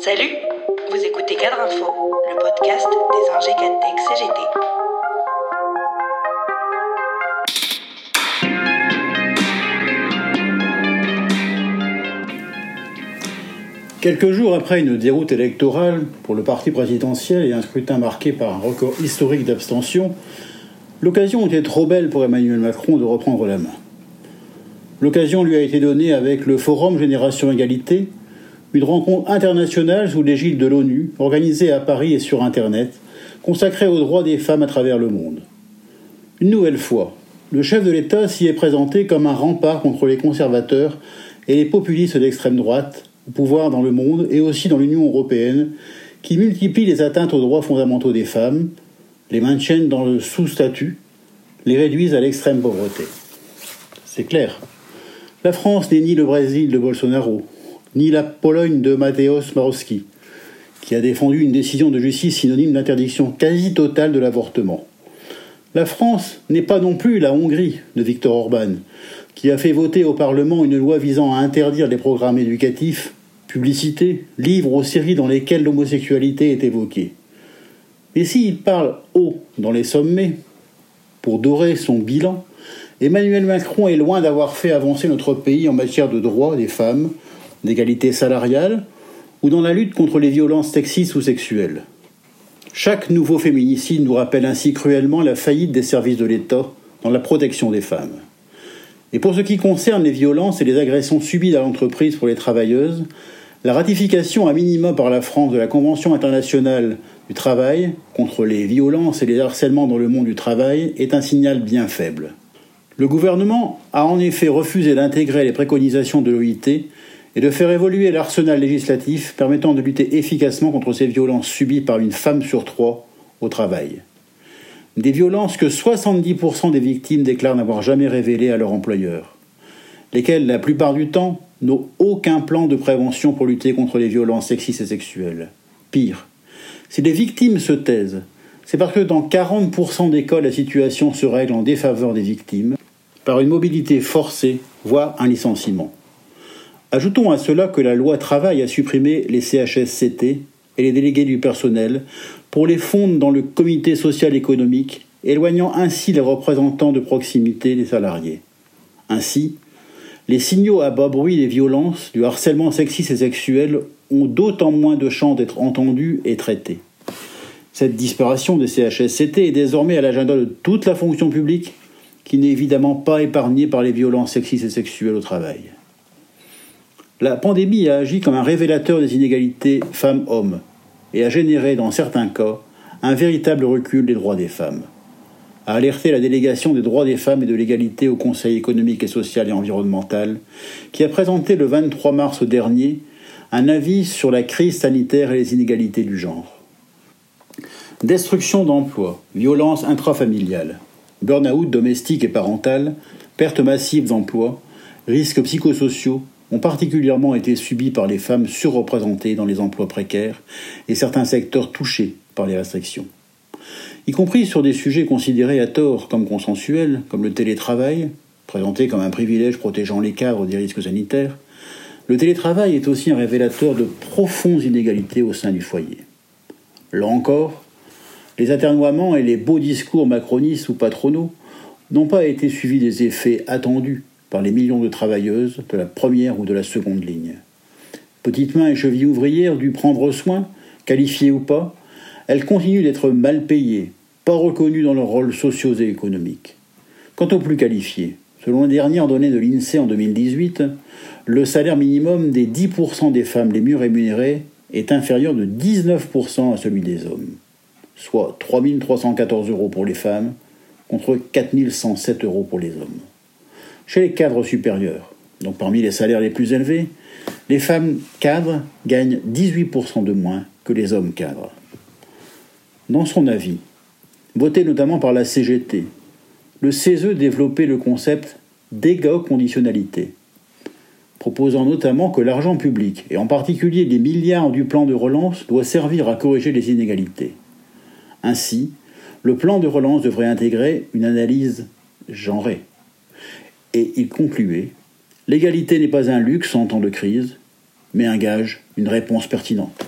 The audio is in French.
Salut, vous écoutez Cadre Info, le podcast des ingé CGT. Quelques jours après une déroute électorale pour le parti présidentiel et un scrutin marqué par un record historique d'abstention, l'occasion était trop belle pour Emmanuel Macron de reprendre la main. L'occasion lui a été donnée avec le Forum Génération Égalité, une rencontre internationale sous l'égide de l'ONU, organisée à Paris et sur Internet, consacrée aux droits des femmes à travers le monde. Une nouvelle fois, le chef de l'État s'y est présenté comme un rempart contre les conservateurs et les populistes d'extrême droite, au pouvoir dans le monde et aussi dans l'Union européenne, qui multiplient les atteintes aux droits fondamentaux des femmes, les maintiennent dans le sous-statut, les réduisent à l'extrême pauvreté. C'est clair. La France n'est ni le Brésil de Bolsonaro, ni la Pologne de Mateusz Marowski, qui a défendu une décision de justice synonyme d'interdiction quasi totale de l'avortement. La France n'est pas non plus la Hongrie de Viktor Orban, qui a fait voter au Parlement une loi visant à interdire les programmes éducatifs, publicités, livres ou séries dans lesquels l'homosexualité est évoquée. Et s'il parle haut dans les sommets, pour dorer son bilan, Emmanuel Macron est loin d'avoir fait avancer notre pays en matière de droits des femmes, d'égalité salariale ou dans la lutte contre les violences sexistes ou sexuelles. Chaque nouveau féminicide nous rappelle ainsi cruellement la faillite des services de l'État dans la protection des femmes. Et pour ce qui concerne les violences et les agressions subies dans l'entreprise pour les travailleuses, la ratification à minima par la France de la Convention internationale du travail contre les violences et les harcèlements dans le monde du travail est un signal bien faible. Le gouvernement a en effet refusé d'intégrer les préconisations de l'OIT et de faire évoluer l'arsenal législatif permettant de lutter efficacement contre ces violences subies par une femme sur trois au travail. Des violences que 70% des victimes déclarent n'avoir jamais révélées à leur employeur, lesquelles, la plupart du temps, n'ont aucun plan de prévention pour lutter contre les violences sexistes et sexuelles. Pire, si les victimes se taisent, c'est parce que dans 40% des cas, la situation se règle en défaveur des victimes par une mobilité forcée, voire un licenciement. Ajoutons à cela que la loi travail a supprimé les CHSCT et les délégués du personnel pour les fondre dans le comité social économique, éloignant ainsi les représentants de proximité des salariés. Ainsi, les signaux à bas bruit des violences, du harcèlement sexiste et sexuel ont d'autant moins de chances d'être entendus et traités. Cette disparition des CHSCT est désormais à l'agenda de toute la fonction publique qui n'est évidemment pas épargné par les violences sexistes et sexuelles au travail. La pandémie a agi comme un révélateur des inégalités femmes-hommes et a généré, dans certains cas, un véritable recul des droits des femmes. A alerté la délégation des droits des femmes et de l'égalité au Conseil économique et social et environnemental, qui a présenté le 23 mars dernier un avis sur la crise sanitaire et les inégalités du genre. Destruction d'emplois, violence intrafamiliale, burn-out domestique et parental, perte massive d'emplois, risques psychosociaux ont particulièrement été subis par les femmes surreprésentées dans les emplois précaires et certains secteurs touchés par les restrictions. Y compris sur des sujets considérés à tort comme consensuels, comme le télétravail, présenté comme un privilège protégeant les cadres des risques sanitaires, le télétravail est aussi un révélateur de profondes inégalités au sein du foyer. Là encore, les aternoiements et les beaux discours macronistes ou patronaux n'ont pas été suivis des effets attendus par les millions de travailleuses de la première ou de la seconde ligne. Petites mains et chevilles ouvrières dû prendre soin, qualifiées ou pas, elles continuent d'être mal payées, pas reconnues dans leurs rôles sociaux et économiques. Quant aux plus qualifiés, selon les dernières données de l'INSEE en 2018, le salaire minimum des 10% des femmes les mieux rémunérées est inférieur de 19% à celui des hommes soit 3 314 euros pour les femmes contre 4 107 euros pour les hommes. Chez les cadres supérieurs, donc parmi les salaires les plus élevés, les femmes cadres gagnent 18% de moins que les hommes cadres. Dans son avis, voté notamment par la CGT, le CESE développait le concept d'égo-conditionnalité, proposant notamment que l'argent public, et en particulier les milliards du plan de relance, doit servir à corriger les inégalités. Ainsi, le plan de relance devrait intégrer une analyse genrée. Et il concluait L'égalité n'est pas un luxe en temps de crise, mais un gage, une réponse pertinente.